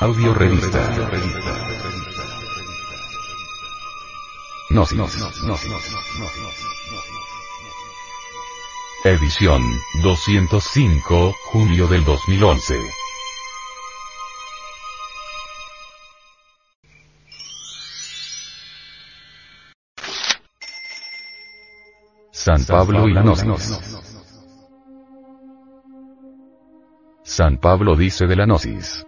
Audio revista. Gnosis. Edición 205, julio del 2011. San Pablo y la Gnosis. San Pablo dice de la Gnosis.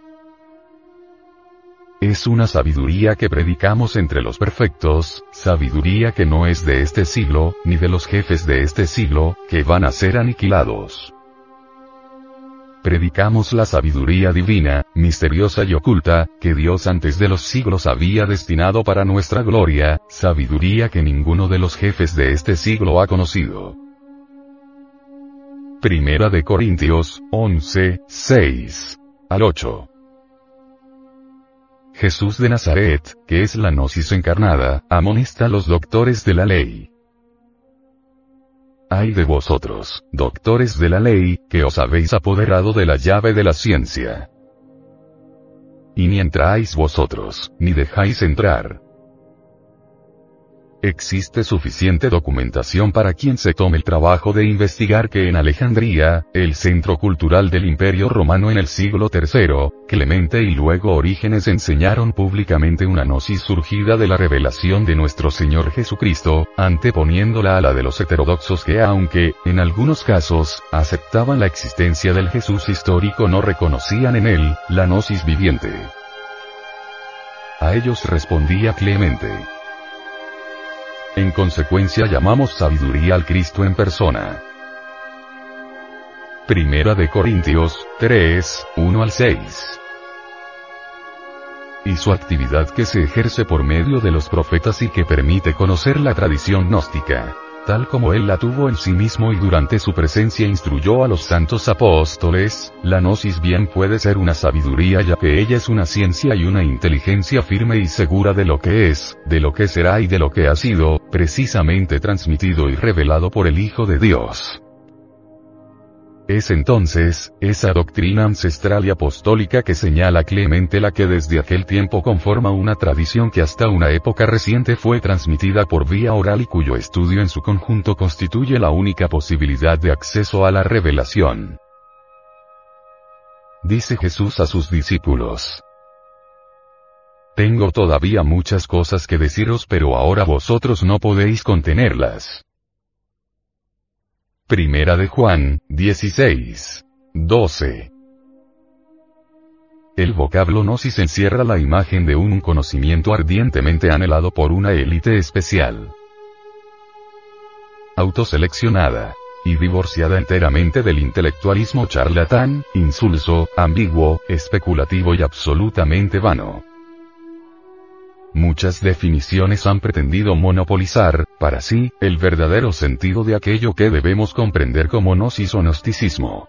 Es una sabiduría que predicamos entre los perfectos, sabiduría que no es de este siglo, ni de los jefes de este siglo, que van a ser aniquilados. Predicamos la sabiduría divina, misteriosa y oculta, que Dios antes de los siglos había destinado para nuestra gloria, sabiduría que ninguno de los jefes de este siglo ha conocido. Primera de Corintios, 11, 6 al 8. Jesús de Nazaret, que es la gnosis encarnada, amonesta a los doctores de la ley. Ay de vosotros, doctores de la ley, que os habéis apoderado de la llave de la ciencia. Y ni entráis vosotros, ni dejáis entrar. Existe suficiente documentación para quien se tome el trabajo de investigar que en Alejandría, el centro cultural del Imperio Romano en el siglo III, Clemente y luego Orígenes enseñaron públicamente una gnosis surgida de la revelación de nuestro Señor Jesucristo, anteponiéndola a la de los heterodoxos que aunque, en algunos casos, aceptaban la existencia del Jesús histórico no reconocían en él, la gnosis viviente. A ellos respondía Clemente. En consecuencia llamamos sabiduría al Cristo en persona. Primera de Corintios, 3, 1 al 6. Y su actividad que se ejerce por medio de los profetas y que permite conocer la tradición gnóstica tal como él la tuvo en sí mismo y durante su presencia instruyó a los santos apóstoles, la gnosis bien puede ser una sabiduría ya que ella es una ciencia y una inteligencia firme y segura de lo que es, de lo que será y de lo que ha sido, precisamente transmitido y revelado por el Hijo de Dios. Es entonces, esa doctrina ancestral y apostólica que señala Clemente la que desde aquel tiempo conforma una tradición que hasta una época reciente fue transmitida por vía oral y cuyo estudio en su conjunto constituye la única posibilidad de acceso a la revelación. Dice Jesús a sus discípulos. Tengo todavía muchas cosas que deciros pero ahora vosotros no podéis contenerlas. Primera de Juan, 16. 12. El vocablo gnosis encierra la imagen de un conocimiento ardientemente anhelado por una élite especial. Autoseleccionada. Y divorciada enteramente del intelectualismo charlatán, insulso, ambiguo, especulativo y absolutamente vano. Muchas definiciones han pretendido monopolizar, para sí, el verdadero sentido de aquello que debemos comprender como gnosis o gnosticismo.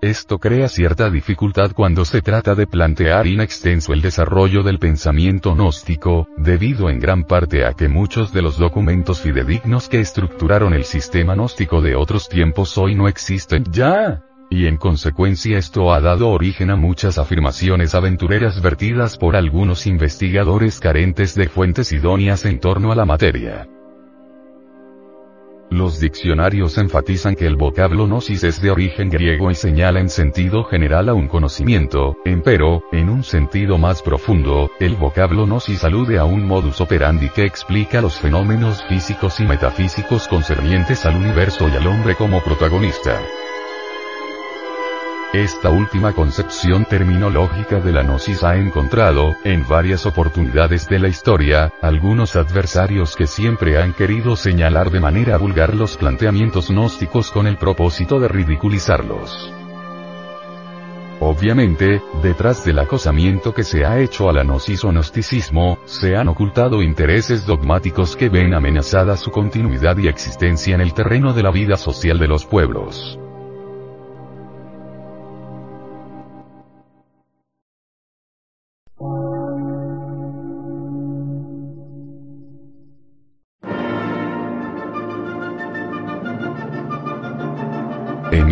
Esto crea cierta dificultad cuando se trata de plantear in extenso el desarrollo del pensamiento gnóstico, debido en gran parte a que muchos de los documentos fidedignos que estructuraron el sistema gnóstico de otros tiempos hoy no existen ya. Y en consecuencia esto ha dado origen a muchas afirmaciones aventureras vertidas por algunos investigadores carentes de fuentes idóneas en torno a la materia. Los diccionarios enfatizan que el vocablo gnosis es de origen griego y señala en sentido general a un conocimiento, empero, en un sentido más profundo, el vocablo gnosis alude a un modus operandi que explica los fenómenos físicos y metafísicos concernientes al universo y al hombre como protagonista. Esta última concepción terminológica de la gnosis ha encontrado, en varias oportunidades de la historia, algunos adversarios que siempre han querido señalar de manera vulgar los planteamientos gnósticos con el propósito de ridiculizarlos. Obviamente, detrás del acosamiento que se ha hecho a la gnosis o gnosticismo, se han ocultado intereses dogmáticos que ven amenazada su continuidad y existencia en el terreno de la vida social de los pueblos.